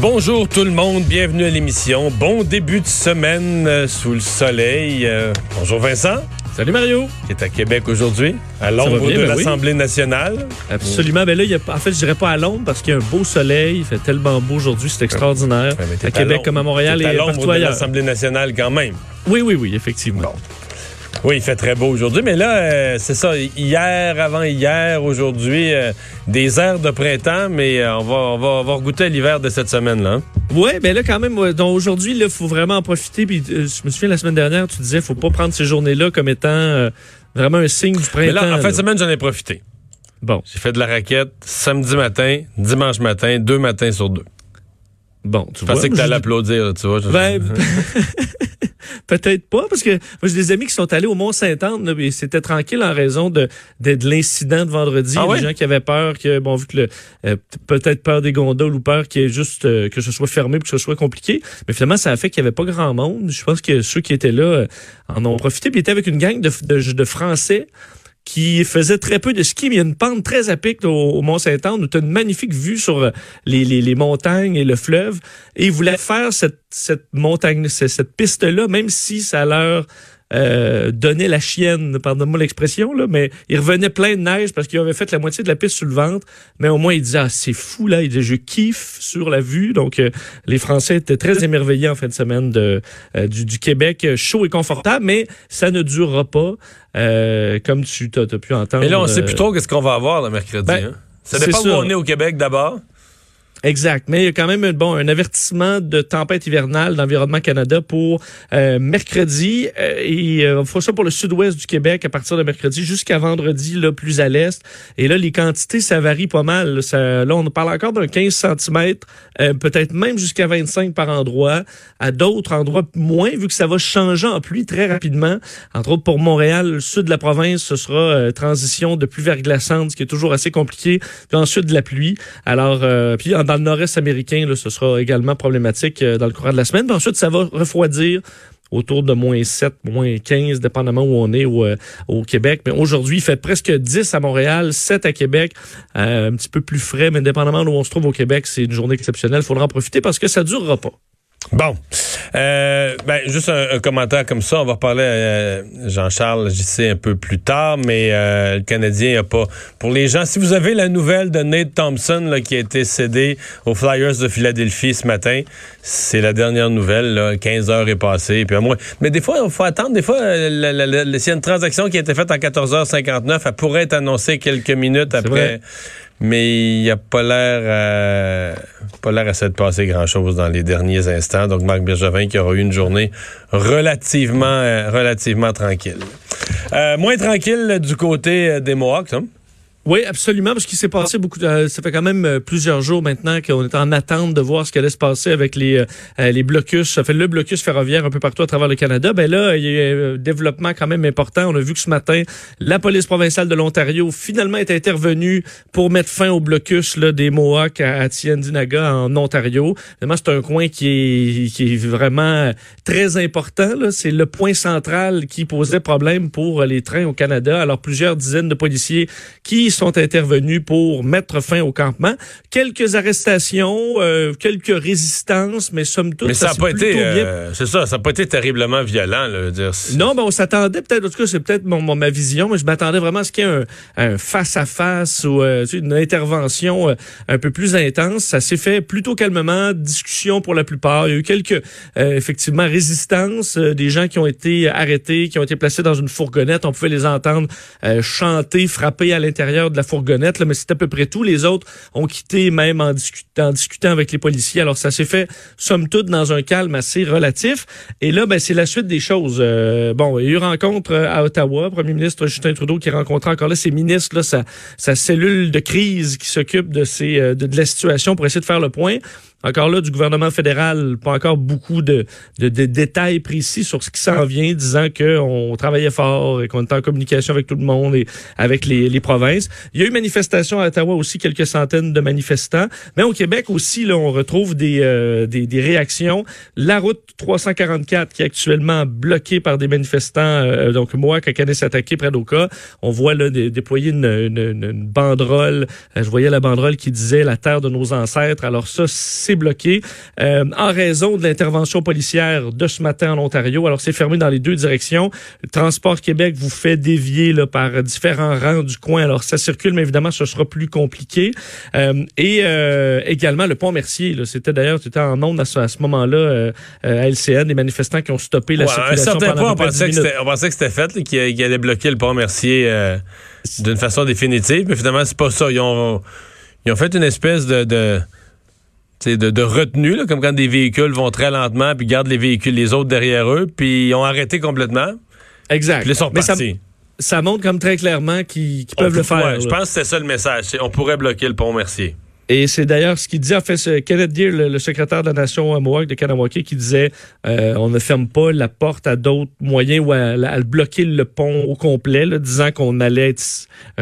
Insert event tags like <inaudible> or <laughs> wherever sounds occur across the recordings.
Bonjour tout le monde, bienvenue à l'émission. Bon début de semaine euh, sous le soleil. Euh, bonjour Vincent. Salut Mario. Qui est à Québec aujourd'hui, à l'ombre de ben oui. l'Assemblée nationale. Absolument. Ben là, il y a, en fait, je dirais pas à l'ombre parce qu'il y a un beau soleil. Il fait tellement beau aujourd'hui, c'est extraordinaire. Ouais, mais à Québec comme à Montréal et à l'ombre partout de ailleurs. l'Assemblée nationale quand même. Oui, oui, oui, effectivement. Oui, il fait très beau aujourd'hui, mais là, euh, c'est ça, hier, avant-hier, aujourd'hui, euh, des airs de printemps, mais euh, on, va, on, va, on va regoûter à l'hiver de cette semaine-là. hein. Ouais, ben là quand même, donc aujourd'hui, il faut vraiment en profiter. Puis euh, je me souviens la semaine dernière, tu disais, faut pas prendre ces journées-là comme étant euh, vraiment un signe du Mais printemps. là, en fin de semaine, j'en ai profité. Bon, J'ai fait de la raquette samedi matin, dimanche matin, deux matins sur deux. bon, tu Je vois. pensais que t'allais je- applaudir, tu vois. je- Ben, <laughs> <laughs> peut-être pas, parce que moi, j'ai des amis qui sont allés au Mont-Saint-Anne, et c'était tranquille en raison de, de, de l'incident de vendredi. Ah Il y a ouais? des gens qui avaient peur, que, bon, vu que le, euh, peut-être peur des gondoles ou peur qu'il y ait juste, euh, que ce soit fermé que ce soit compliqué. Mais finalement, ça a fait qu'il n'y avait pas grand monde. Je pense que ceux qui étaient là euh, en ont profité. Puis ils étaient avec une gang de, de, de Français qui faisait très peu de ski, mais il y a une pente très à pic au, au Mont-Saint-Anne où tu as une magnifique vue sur euh, les, montagnes et le fleuve. Et ils voulaient faire cette, cette montagne, cette, cette piste-là, même si ça leur euh, donnait la chienne, pardonne-moi l'expression, là, mais ils revenaient plein de neige parce qu'ils avaient fait la moitié de la piste sur le ventre. Mais au moins, ils disaient, ah, c'est fou, là. Ils disaient, je kiffe sur la vue. Donc, euh, les Français étaient très émerveillés en fin de semaine de, euh, du, du Québec, euh, chaud et confortable, mais ça ne durera pas, euh, comme tu as, pu entendre. Mais là, on sait plus trop qu'est-ce qu'on va avoir le mercredi. ben, hein. Ça dépend où ça. on est au Québec d'abord. Exact. Mais il y a quand même bon, un avertissement de tempête hivernale d'Environnement Canada pour euh, mercredi. Euh, et euh, fera ça pour le sud-ouest du Québec à partir de mercredi jusqu'à vendredi, là, plus à l'est. Et là, les quantités, ça varie pas mal. Ça, là, on parle encore d'un 15 cm, peut-être même jusqu'à 25 par endroit. À d'autres endroits, moins, vu que ça va changer en pluie très rapidement. Entre autres, pour Montréal, le sud de la province, ce sera euh, transition de pluie verglaçante, ce qui est toujours assez compliqué. Puis ensuite, de la pluie. Alors, euh, puis dans le nord-est américain, ce sera également problématique euh, dans le courant de la semaine. Ensuite, ça va refroidir autour de moins 7, moins 15, dépendamment où on est au, euh, au Québec. Mais aujourd'hui, il fait presque 10 à Montréal, 7 à Québec, euh, un petit peu plus frais, mais dépendamment d'où on se trouve au Québec, c'est une journée exceptionnelle. Il faudra en profiter parce que ça durera pas. Bon. Euh, ben, juste un, un commentaire comme ça. On va reparler à Jean-Charles JC un peu plus tard, mais euh, le Canadien a pas. Pour les gens, si vous avez la nouvelle de Nate Thompson là, qui a été cédé aux Flyers de Philadelphie ce matin, c'est la dernière nouvelle. Là, 15 heures est passée. Puis à moins... Mais des fois, il faut attendre. Des fois, euh, la- la- la- s'il y a une transaction qui a été faite en 14h59, elle pourrait être annoncée quelques minutes après. vrai. Mais il n'y a pas l'air euh, pas l'air à s'être passé grand-chose dans les derniers instants. Donc, Marc Bergevin qui aura eu une journée relativement, euh, relativement tranquille. Euh, moins tranquille du côté des Mohawks, hein? Oui, absolument, parce qu'il s'est passé beaucoup. Euh, ça fait quand même euh, plusieurs jours maintenant qu'on est en attente de voir ce qui allait se passer avec les euh, euh, les blocus. Ça fait le blocus ferroviaire un peu partout à travers le Canada. Ben là, il y a un développement quand même important. On a vu que ce matin, la police provinciale de l'Ontario finalement est intervenue pour mettre fin au blocus là, des Mohawks à, à Tiendinaga en Ontario. Vraiment, c'est un coin qui est qui est vraiment très important. C'est le point central qui posait problème pour les trains au Canada. Alors plusieurs dizaines de policiers qui sont intervenus pour mettre fin au campement. Quelques arrestations, euh, quelques résistances, mais somme toute, Mais ça n'a pas été. euh, c'est ça, ça n'a pas été terriblement violent, là, dire. non, ben on s'attendait peut-être, en tout cas, c'est peut-être mon, mon- ma vision, mais je m'attendais vraiment à ce qu'il y ait un, un face-à-face ou euh, une intervention euh, un peu plus intense. Ça s'est fait plutôt calmement, discussion pour la plupart. Il y a eu quelques, euh, effectivement, résistances, euh, des gens qui ont été arrêtés, qui ont été placés dans une fourgonnette. On pouvait les entendre euh, chanter, frapper à l'intérieur de la fourgonnette, là, mais c'est à peu près tout. Les autres ont quitté même en, discutant en discutant avec les policiers. Alors, ça s'est fait, somme toute, dans un calme assez relatif. Et là, ben, c'est la suite des choses. Euh, bon, il y a eu rencontre euh, à Ottawa, premier ministre Justin Trudeau qui rencontrait encore là ses ministres, là, sa, sa cellule de crise qui s'occupe de, ces, euh, de la situation pour essayer de faire le point. Encore là, du gouvernement fédéral, pas encore beaucoup de, de, de détails précis sur ce qui s'en vient, disant qu'on travaillait fort et qu'on était en communication avec tout le monde et avec les, les provinces. Il y a eu manifestation à Ottawa aussi, quelques centaines de manifestants. Mais au Québec aussi, là, on retrouve des, euh, des, des, réactions. La route 344 qui est actuellement bloquée par des manifestants, euh, donc moi, quand s'attaquer près d'Oka, on voit là déployer une, une, une banderole. Euh, je voyais la banderole qui disait la terre de nos ancêtres. Alors ça, c'est bloqué euh, en raison de l'intervention policière de ce matin en Ontario. Alors c'est fermé dans les deux directions. Le Transport Québec vous fait dévier là, par différents rangs du coin. Alors ça circule, mais évidemment, ce sera plus compliqué. Euh, et euh, également le pont Mercier. C'était d'ailleurs, c'était en ondes à ce, moment-là euh, à LCN, des manifestants qui ont stoppé la circulation. À un certain point, on pensait, que c'était fait, qu'il allait bloquer le pont Mercier d'une façon définitive, mais finalement, c'est pas ça. Ils ont, ils ont fait une espèce de, de de, de, retenue, là, comme quand des véhicules vont très lentement puis gardent les véhicules, les autres derrière eux, puis ils ont arrêté complètement. Exact. Puis ils sont partis ça montre comme très clairement qu'ils peuvent le faire. je pense que c'est ça le message. On pourrait bloquer le pont Mercier. Et c'est d'ailleurs ce qu'il dit, en fait, Kenneth Deere, le, secrétaire de la Nation Mohawk de Kanawake, qui disait euh, on ne ferme pas la porte à d'autres moyens ou à, bloquer le pont au complet, disant qu'on allait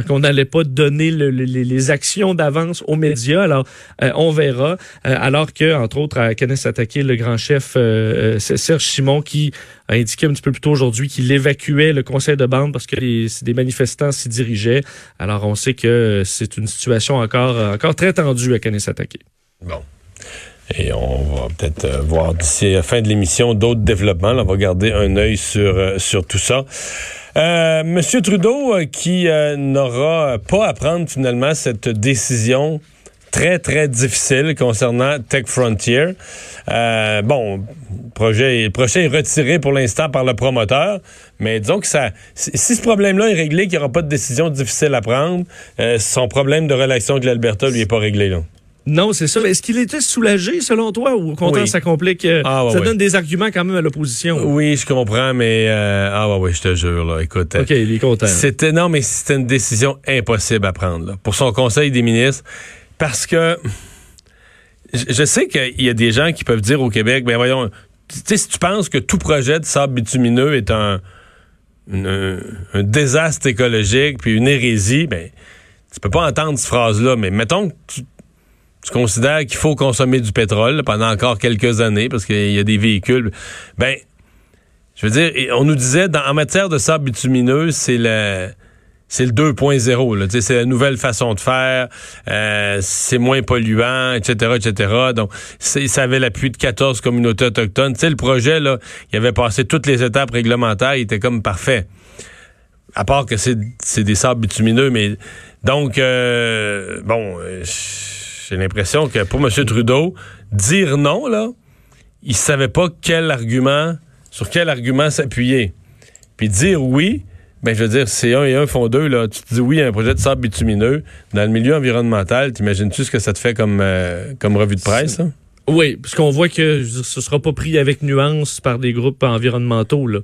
qu'on n'allait pas donner les, actions d'avance aux médias. Alors, euh, on verra. Euh, alors que, entre autres, à Kenneth Attaqué, le grand chef Serge Simon, qui a indiqué un petit peu plus tôt aujourd'hui qu'il évacuait le conseil de bande parce que des manifestants s'y dirigeaient. Alors, on sait que c'est une situation encore, encore très tendue à Kanesatake. Bon. Et on va peut-être euh, voir d'ici la fin de l'émission d'autres développements. on va garder un œil sur, euh, sur tout ça. Euh, Monsieur Trudeau, qui n'aura pas à prendre finalement cette décision très, très difficile concernant Tech Frontier. Euh, bon, le projet, est retiré pour l'instant par le promoteur, mais disons que ça, si ce problème-là est réglé, qu'il n'y aura pas de décision difficile à prendre, euh, son problème de relation avec l'Alberta, lui, est pas réglé, là. Non, c'est ça. Mais est-ce qu'il était soulagé, selon toi, ou au contraire, ça complique? Euh, ah, ça donne des arguments quand même à l'opposition? Oui, je comprends, mais ah ouais, ouais, je te jure, là, écoute. OK, il est content. C'était, non, mais c'était une décision impossible à prendre, là. Pour son conseil des ministres, parce que je sais qu'il y a des gens qui peuvent dire au Québec, ben voyons, tu sais, si tu penses que tout projet de sable bitumineux est un, désastre écologique puis une hérésie, ben tu peux pas entendre cette phrase-là. Mais mettons que tu, considères qu'il faut consommer du pétrole pendant encore quelques années parce qu'il y a des véhicules, ben je veux dire, on nous disait en matière de sable bitumineux, c'est le c'est le 2.0. C'est la nouvelle façon de faire, euh, c'est moins polluant, etc., etc. Donc, ça avait l'appui de 14 communautés autochtones. le projet, là, il avait passé toutes les étapes réglementaires, il était comme parfait. À part que c'est des sables bitumineux, mais donc, euh, bon, euh, j'ai l'impression que pour M. Trudeau, dire non, là, il savait pas quel argument, sur quel argument s'appuyer. Puis dire oui, ben, je veux dire, c'est un et un font deux. Là. Tu te dis oui, a un projet de sable bitumineux. Dans le milieu environnemental, t'imagines-tu ce que ça te fait comme, euh, comme revue de presse? Oui, parce qu'on voit que ce sera pas pris avec nuance par des groupes environnementaux. Là.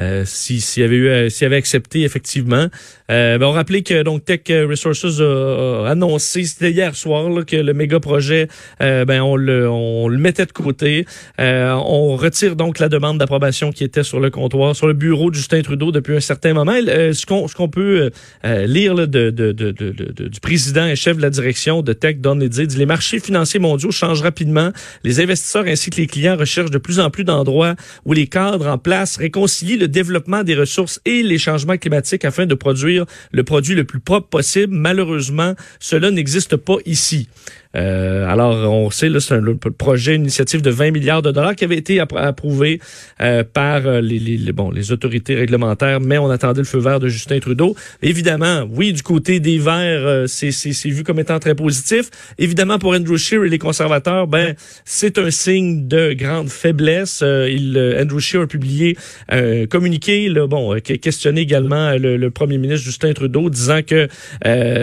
Euh, s'il y avait eu, euh, s'il avait accepté effectivement. Euh, ben on rappelait que donc Tech Resources a, annoncé c'était hier soir que le méga projet, euh, ben on le, on le mettait de côté. on retire donc la demande d'approbation qui était sur le comptoir, sur le bureau de Justin Trudeau depuis un certain moment. ce qu'on ce qu'on peut lire là, de, de, de, de, du président et chef de la direction de Tech, Don dit les marchés financiers mondiaux changent rapidement. Les investisseurs ainsi que les clients recherchent de plus en plus d'endroits où les cadres en place réconcilient le développement des ressources et les changements climatiques afin de produire le produit le plus propre possible. Malheureusement, cela n'existe pas ici. Euh, alors, on sait, c'est un projet, une initiative de 20 milliards de dollars qui avait été approuvé euh, par euh, les, les, bon, les autorités réglementaires, mais on attendait le feu vert de Justin Trudeau. Évidemment, oui, du côté des Verts, euh, c'est vu comme étant très positif. Évidemment, pour Andrew Scheer et les conservateurs, ben, c'est un signe de grande faiblesse. il, Andrew Scheer a publié un communiqué, là, bon, qui a questionné également le, le, premier ministre Justin Trudeau, disant que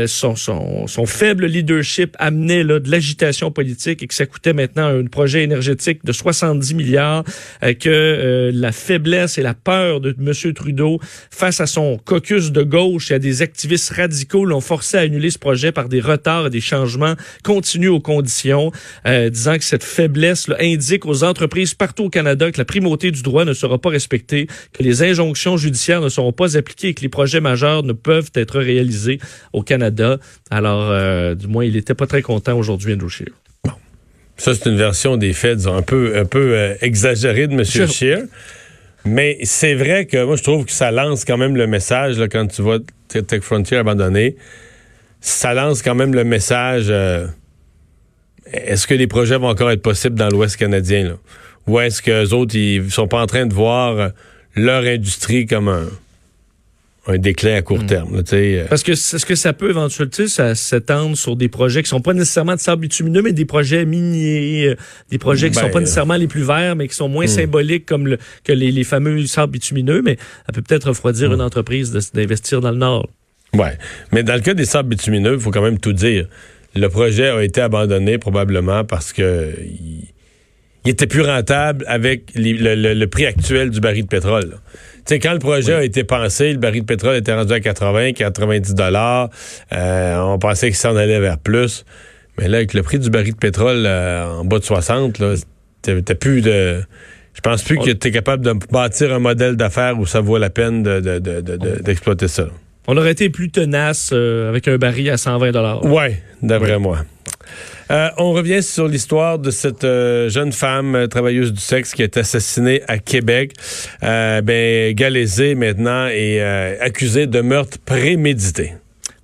son, son, son faible leadership amenait là, de l'agitation politique et que ça coûtait maintenant un projet énergétique de 70 milliards, euh, que euh, la faiblesse et la peur de M. Trudeau face à son caucus de gauche et à des activistes radicaux l'ont forcé à annuler ce projet par des retards et des changements continus aux conditions, euh, disant que cette faiblesse là, indique aux entreprises partout au Canada que la primauté du droit ne sera pas respectée, que les injonctions judiciaires ne seront pas appliquées et que les projets majeurs ne peuvent être réalisés au Canada. Alors, du moins, il n'était pas très content aujourd'hui, Andrew Scheer. Ça, c'est une version des faits, disons, un peu, un peu euh, exagérée de M. Sure. Scheer. Mais c'est vrai que moi, je trouve que ça lance quand même le message, là, quand tu vois Tech Frontier abandonné, ça lance quand même le message euh, est-ce que les projets vont encore être possibles dans l'Ouest canadien? Là? Ou est-ce qu'eux autres, ils sont pas en train de voir leur industrie comme un, un déclin à court terme? là, tu sais, euh. Parce que c'est ce que ça peut éventuellement, s'étendre sur des projets qui sont pas nécessairement de sable bitumineux, mais des projets miniers, euh, des projets qui Ben, sont pas nécessairement les plus verts, mais qui sont moins symboliques comme le, que les, les fameux sables bitumineux, mais ça peut peut-être refroidir une entreprise d'investir dans le Nord. Ouais. Mais dans le cas des sables bitumineux, il faut quand même tout dire. Le projet a été abandonné probablement parce que il, il était plus rentable avec les- le, le- le prix actuel du baril de pétrole. là. Tu sais, quand le projet a été pensé, le baril de pétrole était rendu à 80, 90 dollars. Euh, on pensait qu'il s'en allait vers plus. Mais là, avec le prix du baril de pétrole euh, en bas de 60, là, t'as plus de... Je pense plus que tu es capable de bâtir un modèle d'affaires où ça vaut la peine de- de- de- de- de- d'exploiter ça. On aurait été plus tenace euh, avec un baril à 120 dollars. Ouais, d'après moi. Euh, on revient sur l'histoire de cette euh, jeune femme euh, travailleuse du sexe qui est assassinée à Québec. Euh, ben, Galézé maintenant est euh, accusée de meurtre prémédité.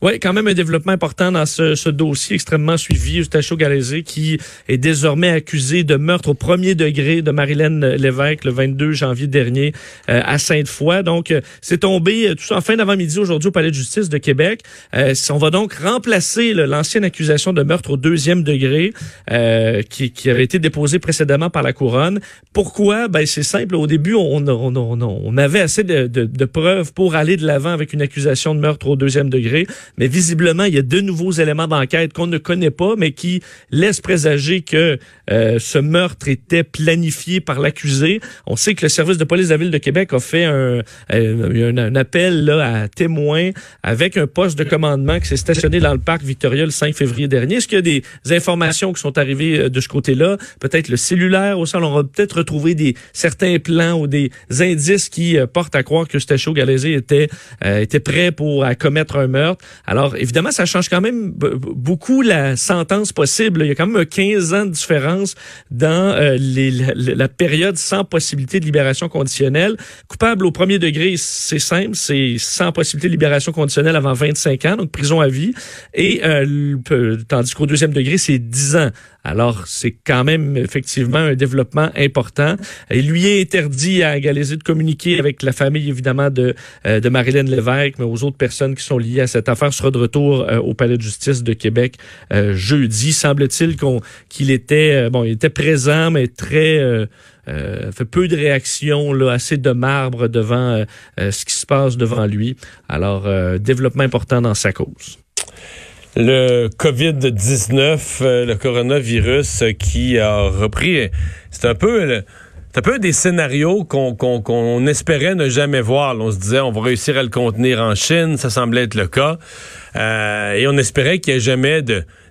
Oui, quand même un développement important dans ce, ce dossier extrêmement suivi. Eustachio Galézé, qui est désormais accusé de meurtre au premier degré de Marilyn Lévesque le 22 janvier dernier euh, à Sainte-Foy. Donc, euh, c'est tombé euh, tout ça en fin d'avant-midi aujourd'hui au Palais de justice de Québec. Euh, on va donc remplacer l'ancienne accusation de meurtre au deuxième degré euh, qui, qui avait été déposée précédemment par la couronne. Pourquoi? Ben, c'est simple. Au début, on, on, on, on avait assez de, de, de preuves pour aller de l'avant avec une accusation de meurtre au deuxième degré. Mais visiblement, il y a de nouveaux éléments d'enquête qu'on ne connaît pas, mais qui laissent présager que euh, ce meurtre était planifié par l'accusé. On sait que le service de police de la ville de Québec a fait un, euh, un, un appel là, à témoins avec un poste de commandement qui s'est stationné dans le parc Victoria le 5 février dernier. Est-ce qu'il y a des informations qui sont arrivées euh, de ce côté-là? Peut-être le cellulaire au sol. On va peut-être retrouver des certains plans ou des indices qui euh, portent à croire que Stachio Galézé était, euh, était prêt pour à commettre un meurtre. Alors, évidemment, ça change quand même beaucoup la sentence possible. Il y a quand même un 15 ans de différence dans euh, la, la période sans possibilité de libération conditionnelle. Coupable au premier degré, c'est simple, c'est sans possibilité de libération conditionnelle avant 25 ans, donc prison à vie. Et euh, tandis qu'au deuxième degré, c'est 10 ans. Alors, c'est quand même effectivement un développement important. Il lui est interdit à Galézé de communiquer avec la famille, évidemment, de, euh, de Marilyn Lévesque, mais aux autres personnes qui sont liées à cette affaire sera de retour euh, au Palais de justice de Québec euh, jeudi. Semble-t-il qu'on qu'il était, bon, il était présent, mais très... euh, euh, fait peu de réactions, là, assez de marbre devant euh, ce qui se passe devant lui. Alors, développement important dans sa cause. Le COVID-19, euh, le coronavirus qui a repris, c'est un peu... c'est un peu des scénarios qu'on espérait ne jamais voir. On se disait, on va réussir à le contenir en Chine, ça semblait être le cas. Euh, et on espérait qu'il n'y ait jamais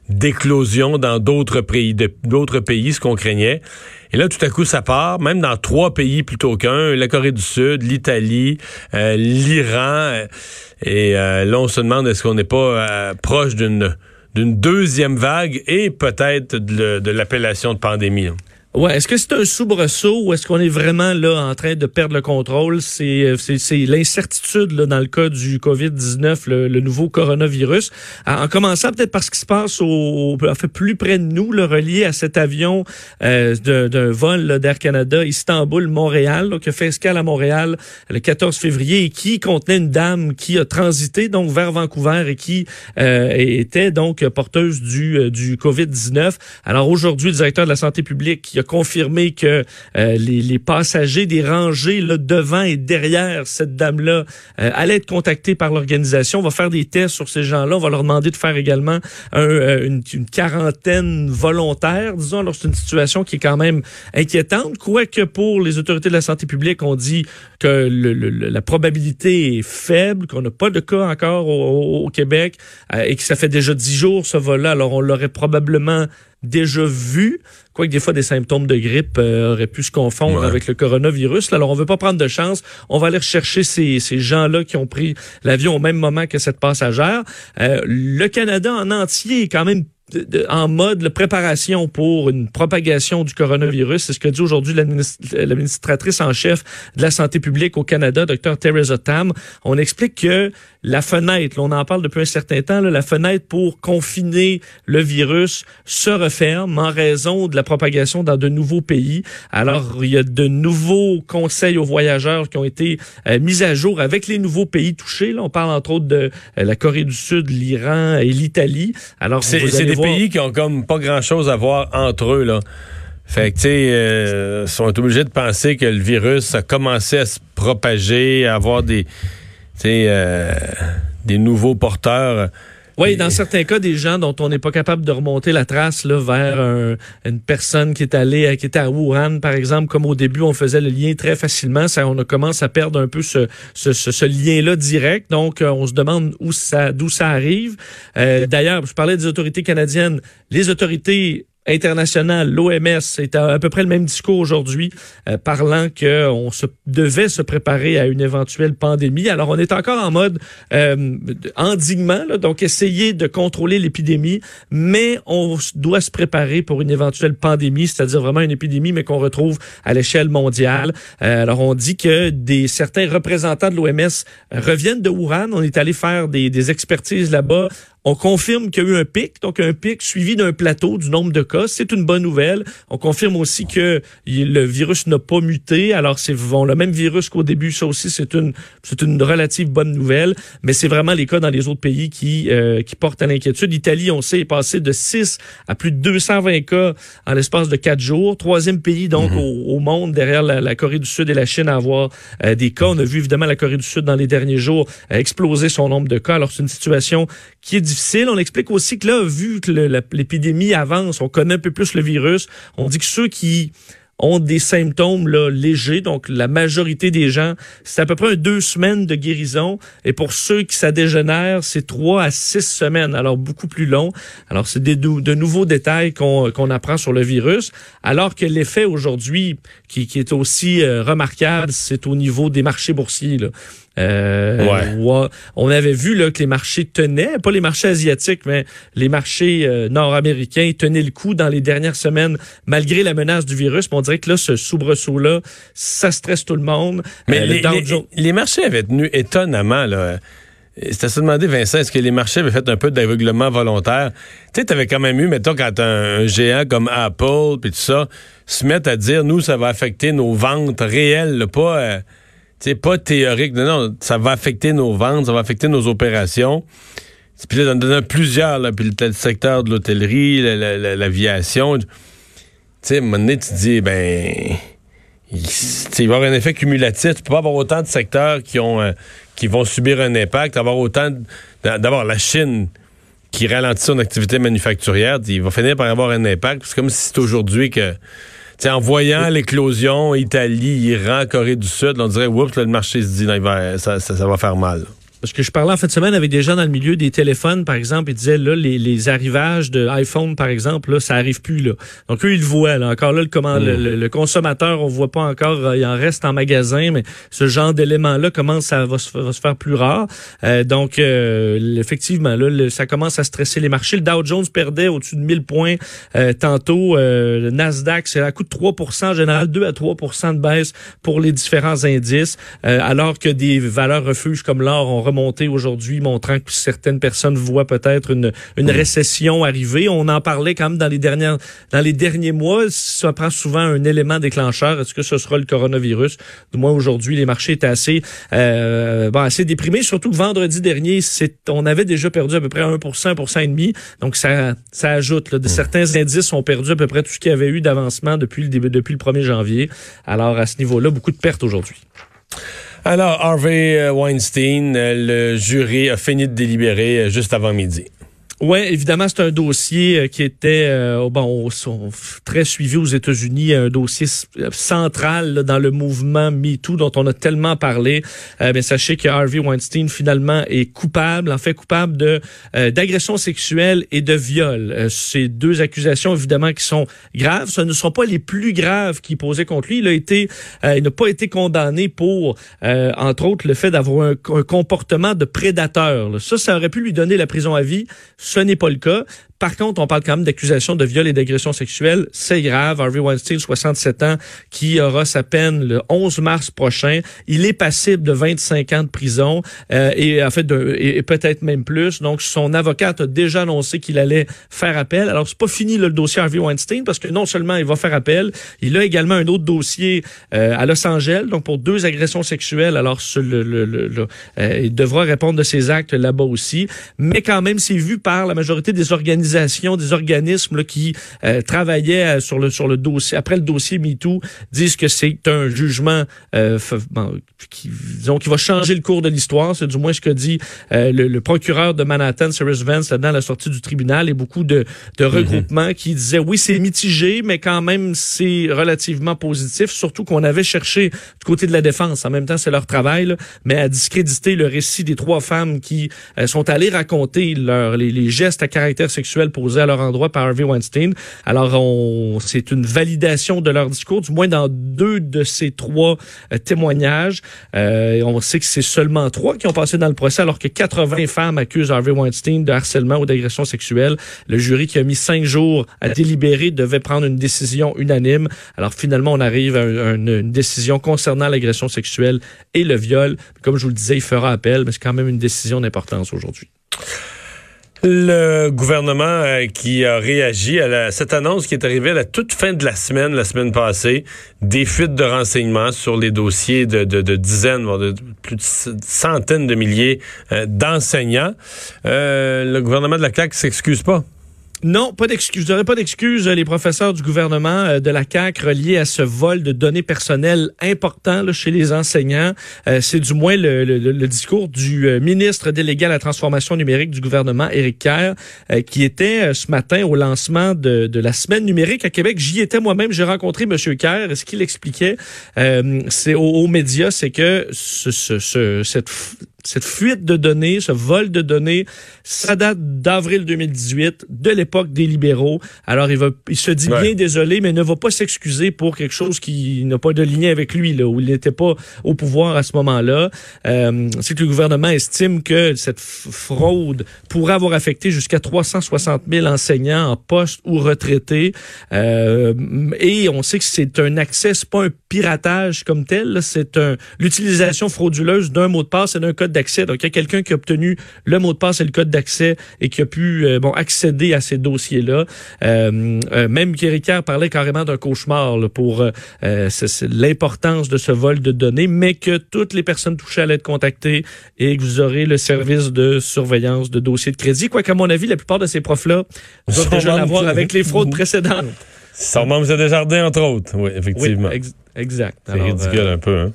d'éclosion dans d'autres pays, d'autres pays, ce qu'on craignait. Et là, tout à coup, ça part, même dans trois pays plutôt qu'un, la Corée du Sud, l'Italie, euh, l'Iran. et euh, là, on se demande est-ce qu'on n'est pas euh, proche d'une deuxième vague et peut-être de, l'appellation de pandémie. Ouais, est-ce que c'est un soubresaut ou est-ce qu'on est vraiment là en train de perdre le contrôle? C'est euh, l'incertitude dans le cas du COVID-19, le, le nouveau coronavirus. En en commençant peut-être par ce qui se passe au, au- en fait, plus près de nous, le relié à cet avion euh, d'un vol d'Air Canada Istanbul-Montréal, qui a fait escale à Montréal le 14 février et qui contenait une dame qui a transité donc vers Vancouver et qui euh, était donc porteuse du, euh, du COVID-19. Alors aujourd'hui, le directeur de la santé publique de confirmer que les, les, passagers des rangées là, devant et derrière cette dame-là allaient être contactés par l'organisation. On va faire des tests sur ces gens-là. On va leur demander de faire également un, une, une, quarantaine volontaire, disons. Alors, c'est une situation qui est quand même inquiétante. Quoique pour les autorités de la santé publique, on dit que le, la probabilité est faible, qu'on n'a pas de cas encore au, Québec euh, et que ça fait déjà dix jours ce vol-là. Alors, on l'aurait probablement déjà vu, quoique des fois des symptômes de grippe euh, auraient pu se confondre avec le coronavirus. Alors on veut pas prendre de chance, on va aller rechercher ces, ces gens-là qui ont pris l'avion au même moment que cette passagère. Euh, le Canada en entier est quand même en mode préparation pour une propagation du coronavirus. C'est ce que dit aujourd'hui l'administratrice en chef de la santé publique au Canada, Dr. Theresa Tam. On explique que la fenêtre, on en parle depuis un certain temps, la fenêtre pour confiner le virus se referme en raison de la propagation dans de nouveaux pays. Alors, il y a de nouveaux conseils aux voyageurs qui ont été euh, mis à jour avec les nouveaux pays touchés. Là, on parle entre autres de euh, la Corée du Sud, l'Iran et l'Italie. Alors, c'est des pays qui ont comme pas grand-chose à voir entre eux, là. Fait que, tu sais, euh, sont obligés de penser que le virus a commencé à se propager, à avoir des, euh, des nouveaux porteurs. Oui, dans certains cas, des gens dont on n'est pas capable de remonter la trace là, vers une personne qui est allée, qui était à Wuhan, par exemple, comme au début, on faisait le lien très facilement. Ça, on commence à perdre un peu ce, ce, ce, lien-là direct. Donc, euh, on se demande où ça, d'où ça arrive. Euh, d'ailleurs, je parlais des autorités canadiennes. Les autorités international, l'OMS, c'est à, peu près le même discours aujourd'hui, euh, parlant qu'on se devait se préparer à une éventuelle pandémie. Alors, on est encore en mode euh, endiguement, donc essayer de contrôler l'épidémie, mais on doit se préparer pour une éventuelle pandémie, c'est-à-dire vraiment une épidémie, mais qu'on retrouve à l'échelle mondiale. Euh, alors, on dit que des certains représentants de l'OMS reviennent de Wuhan. On est allé faire des, des expertises là-bas on confirme qu'il y a eu un pic, donc un pic suivi d'un plateau du nombre de cas. C'est une bonne nouvelle. On confirme aussi que le virus n'a pas muté. Alors, c'est le même virus qu'au début. Ça aussi, c'est une, c'est une relative bonne nouvelle. Mais c'est vraiment les cas dans les autres pays qui, euh, qui portent à l'inquiétude. L'Italie, on sait, est passé de 6 à plus de 220 cas en l'espace de 4 jours. Troisième pays, donc, mhm. au, monde, derrière la, Corée du Sud et la Chine, à avoir euh, des cas. On a vu, évidemment, la Corée du Sud, dans les derniers jours, exploser son nombre de cas. Alors, c'est une situation qui est On explique aussi que là, vu que l'épidémie avance, on connaît un peu plus le virus, on dit que ceux qui ont des symptômes légers. Donc, la majorité des gens, c'est à peu près deux semaines de guérison. Et pour ceux qui ça dégénère, c'est trois à six semaines. Alors, beaucoup plus long. Alors, c'est de nouveaux détails qu'on apprend sur le virus. Alors que l'effet aujourd'hui, qui, est aussi euh, remarquable, c'est au niveau des marchés boursiers. Euh, on avait vu là, que les marchés tenaient, pas les marchés asiatiques, mais les marchés euh, nord-américains tenaient le coup dans les dernières semaines, malgré la menace du virus. Mais on dirait que là, ce soubresaut-là, ça stresse tout le monde. Mais euh, les, les, marchés avaient tenu étonnamment. Là. C'était à se demander, Vincent, est-ce que les marchés avaient fait un peu d'aveuglement volontaire? Tu sais, t'avais quand même eu, mettons, quand un, géant comme Apple, puis tout ça, se met à dire, nous, ça va affecter nos ventes réelles, pas c'est pas théorique. Non, non, ça va affecter nos ventes, ça va affecter nos opérations. Puis là, y en plusieurs, puis le, secteur de l'hôtellerie, l'aviation. tu sais, à un moment donné, tu te dis, ben, il, va y avoir un effet cumulatif. Tu peux pas avoir autant de secteurs qui ont euh, qui vont subir un impact, avoir autant d'avoir la Chine qui ralentit son activité manufacturière, il va finir par avoir un impact. C'est comme si c'est aujourd'hui que en voyant l'éclosion, Italie, Iran, Corée du Sud, on dirait, oups, le marché se dit, ça, ça, va faire mal. Parce que je parlais en fin de semaine avec des gens dans le milieu des téléphones, par exemple, ils disaient là, les, les arrivages de iPhone, par exemple, là, ça arrive plus là. Donc eux, ils le voient. Là. Encore là, le, comment, le, le, consommateur, on voit pas encore, euh, il en reste en magasin, mais ce genre d'éléments-là commence à va se, va se, faire plus rare. Euh, donc euh, effectivement, là, ça commence à stresser les marchés. Le Dow Jones perdait au-dessus de 1000 points tantôt. le Nasdaq, c'est à coup de 3% en général, 2 à 3% de baisse pour les différents indices, alors que des valeurs refuges comme l'or ont remonté aujourd'hui, montrant que certaines personnes voient peut-être une, une récession arriver. On en parlait quand même dans les dernières, dans les derniers mois. Ça prend souvent un élément déclencheur. Est-ce que ce sera le coronavirus? Du moins aujourd'hui, les marchés étaient assez, euh, bon, assez déprimés. Surtout que vendredi dernier, c'est, on avait déjà perdu à peu près 1 1 et demi. Donc ça, ça ajoute. Là, de certains indices ont perdu à peu près tout ce qu'il y avait eu d'avancement depuis le début, depuis le 1er janvier. Alors à ce niveau-là, beaucoup de pertes aujourd'hui. Alors, Harvey Weinstein, le jury a fini de délibérer juste avant midi. Oui, évidemment, c'est un dossier euh, qui était euh, bon, très suivi aux États-Unis, un dossier euh, central dans le mouvement MeToo dont on a tellement parlé. mais sachez que Harvey Weinstein finalement est coupable, en fait coupable de d'agression sexuelle et de viol. ces deux accusations évidemment qui sont graves, ce ne sont pas les plus graves qui posaient contre lui. Il a été, il n'a pas été condamné pour, entre autres, le fait d'avoir un, un, comportement de prédateur. Ça, ça aurait pu lui donner la prison à vie ce n'est pas le cas. Par contre, on parle quand même d'accusations de viol et d'agression sexuelle. C'est grave. Harvey Weinstein, 67 ans, qui aura sa peine le 11 mars prochain. Il est passible de 25 ans de prison euh, et en fait de, et, peut-être même plus. Donc, son avocat a déjà annoncé qu'il allait faire appel. Alors, c'est pas fini le dossier Harvey Weinstein parce que non seulement il va faire appel, il a également un autre dossier euh, à Los Angeles, donc pour deux agressions sexuelles. Alors, le, le, le, euh, il devra répondre de ses actes là-bas aussi. Mais quand même, c'est vu par la majorité des organisations des organismes qui euh, travaillaient euh, sur le sur le dossier après le dossier MeToo disent que c'est un jugement euh, qui disons qui va changer le cours de l'histoire, c'est du moins ce que dit le, procureur de Manhattan Cyrus Vance là la sortie du tribunal et beaucoup de, de mhm. regroupements qui disaient oui, c'est mitigé mais quand même c'est relativement positif, surtout qu'on avait cherché du côté de la défense, en même temps c'est leur travail mais à discréditer le récit des trois femmes qui sont allées raconter leur les, les gestes à caractère sexuel posés à leur endroit par Harvey Weinstein. Alors, c'est une validation de leur discours, du moins dans deux de ces trois euh, témoignages. Euh, on sait que c'est seulement trois qui ont passé dans le procès, alors que 80 femmes accusent Harvey Weinstein de harcèlement ou d'agression sexuelle. Le jury qui a mis cinq jours à délibérer devait prendre une décision unanime. Alors, finalement, on arrive à une décision concernant l'agression sexuelle et le viol. Comme je vous le disais, il fera appel, mais c'est quand même une décision d'importance aujourd'hui. Le gouvernement euh, qui a réagi à cette annonce qui est arrivée à la toute fin de la semaine, la semaine passée, des fuites de renseignements sur les dossiers de, dizaines, voire de plus de centaines de milliers euh, d'enseignants. Euh, le gouvernement de la CAQ s'excuse pas. Non, pas d'excuses. Je pas d'excuses. Les professeurs du gouvernement euh, de la CAC reliés à ce vol de données personnelles important chez les enseignants. Euh, c'est du moins le, discours du euh, ministre délégué à la transformation numérique du gouvernement, Éric Kerr, qui était ce matin au lancement de, la semaine numérique à Québec. J'y étais moi-même. J'ai rencontré M. Kerr. Ce qu'il expliquait c'est aux, médias, c'est que ce, cette cette fuite de données, ce vol de données, ça date d'avril 2018, de l'époque des libéraux. Alors, il, va, il se dit bien désolé, mais ne va pas s'excuser pour quelque chose qui n'a pas de lien avec lui, là, où il n'était pas au pouvoir à ce moment-là. Euh, c'est que le gouvernement estime que cette fraude pourrait avoir affecté jusqu'à 360 000 enseignants en poste ou retraités. Euh, et on sait que c'est un accès, c'est pas un piratage comme tel, c'est un l'utilisation frauduleuse d'un mot de passe et d'un code d'accès. Donc, il y a quelqu'un qui a obtenu le mot de passe et le code d'accès et qui a pu euh, bon accéder à ces dossiers-là. Euh, euh, même parlait carrément d'un cauchemar pour l'importance de ce vol de données, mais que toutes les personnes touchées allaient être contactées et que vous aurez le service de surveillance de dossiers de crédit. Quoi qu'à mon avis, la plupart de ces profs-là doivent déjà l'avoir avec les fraudes précédentes. Son membre de Desjardins, entre autres. Oui, effectivement. exact. C'est ridicule un peu. Hein?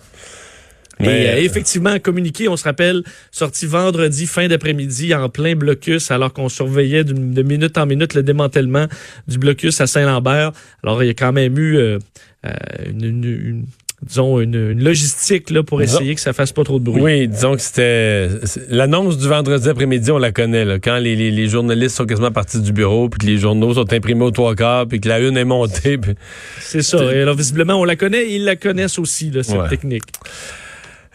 Mais et, euh, effectivement, communiqué, on se rappelle, sorti vendredi, fin d'après-midi, en plein blocus, alors qu'on surveillait de, minute en minute le démantèlement du blocus à Saint-Lambert. Alors, il y a quand même eu euh, euh, une, disons, une, logistique là, pour essayer que ça fasse pas trop de bruit. Oui, disons que c'était... L'annonce du vendredi après-midi, on la connaît. Là, quand les, les, journalistes sont quasiment partis du bureau, puis que les journaux sont imprimés aux trois quarts, puis que la une est montée. C'est ça. Et alors, visiblement, on la connaît ils la connaissent aussi, là, cette technique.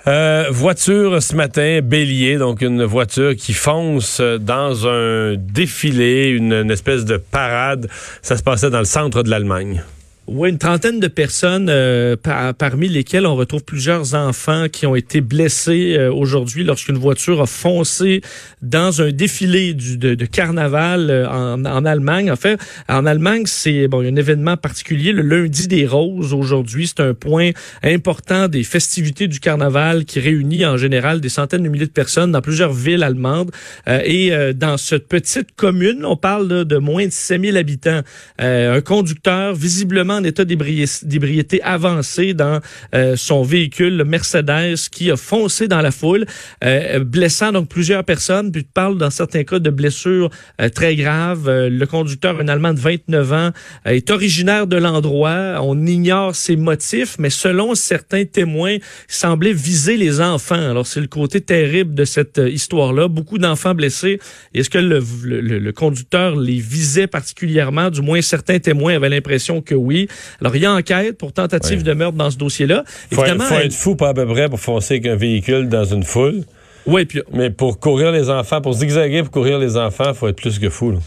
Euh, voiture ce matin, bélier, donc une voiture qui fonce dans un défilé, une, espèce de parade. Ça se passait dans le centre de l'Allemagne. Oui, une trentaine de personnes, euh, par, parmi lesquelles on retrouve plusieurs enfants qui ont été blessés euh, aujourd'hui lorsqu'une voiture a foncé dans un défilé de, carnaval euh, en, Allemagne. En fait, en Allemagne, c'est bon, un événement particulier, le lundi des roses aujourd'hui. C'est un point important des festivités du carnaval qui réunit en général des centaines de milliers de personnes dans plusieurs villes allemandes. et dans cette petite commune, on parle de, de moins de 6000 habitants. un conducteur visiblement en état d'ébriété avancé dans euh, son véhicule, le Mercedes, qui a foncé dans la foule, euh, blessant donc plusieurs personnes. Puis tu parles dans certains cas de blessures euh, très graves. le conducteur, un Allemand de 29 ans, est originaire de l'endroit. On ignore ses motifs, mais selon certains témoins, il semblait viser les enfants. Alors c'est le côté terrible de cette histoire-là. Beaucoup d'enfants blessés. Est-ce que le, conducteur les visait particulièrement? Du moins, certains témoins avaient l'impression que oui. Alors, il y a enquête pour tentative de meurtre dans ce dossier-là. Il faut, faut, être fou pas à peu près pour foncer avec un véhicule dans une foule. Oui, puis... Mais pour courir les enfants, pour zigzaguer pour courir les enfants, il faut être plus que fou. Là.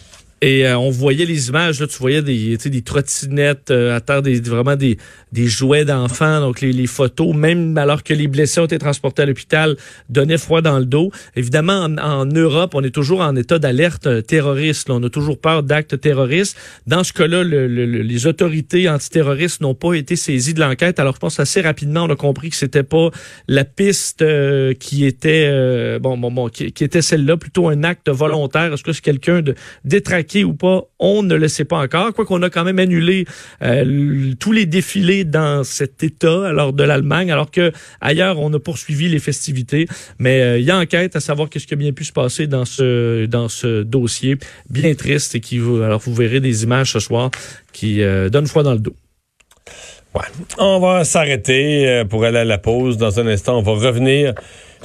Et euh, on voyait les images, là, tu voyais des, des trottinettes euh, à terre, des, vraiment des, des jouets d'enfants, donc les, les, photos, même alors que les blessés ont été transportés à l'hôpital, donnaient froid dans le dos. Évidemment, en, Europe, on est toujours en état d'alerte euh, terroriste. On a toujours peur d'actes terroristes. Dans ce cas-là, le, les autorités antiterroristes n'ont pas été saisies de l'enquête. Alors, je pense assez rapidement, on a compris que c'était pas la piste qui était bon, bon, bon, qui, qui était celle-là, plutôt un acte volontaire. Est-ce que c'est quelqu'un de détraqué ou pas, on ne le sait pas encore. Quoi qu'on a quand même annulé euh, tous les défilés dans cet État, alors de l'Allemagne, alors que ailleurs on a poursuivi les festivités. Mais euh, il y a enquête à savoir qu'est-ce qui a bien pu se passer dans ce ce dossier bien triste et qui alors vous verrez des images ce soir qui euh, donnent froid dans le dos. On va s'arrêter pour aller à la pause. Dans un instant, on va revenir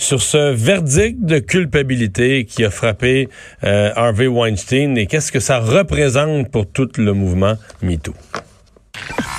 sur ce verdict de culpabilité qui a frappé euh, Harvey Weinstein et qu'est-ce que ça représente pour tout le mouvement MeToo?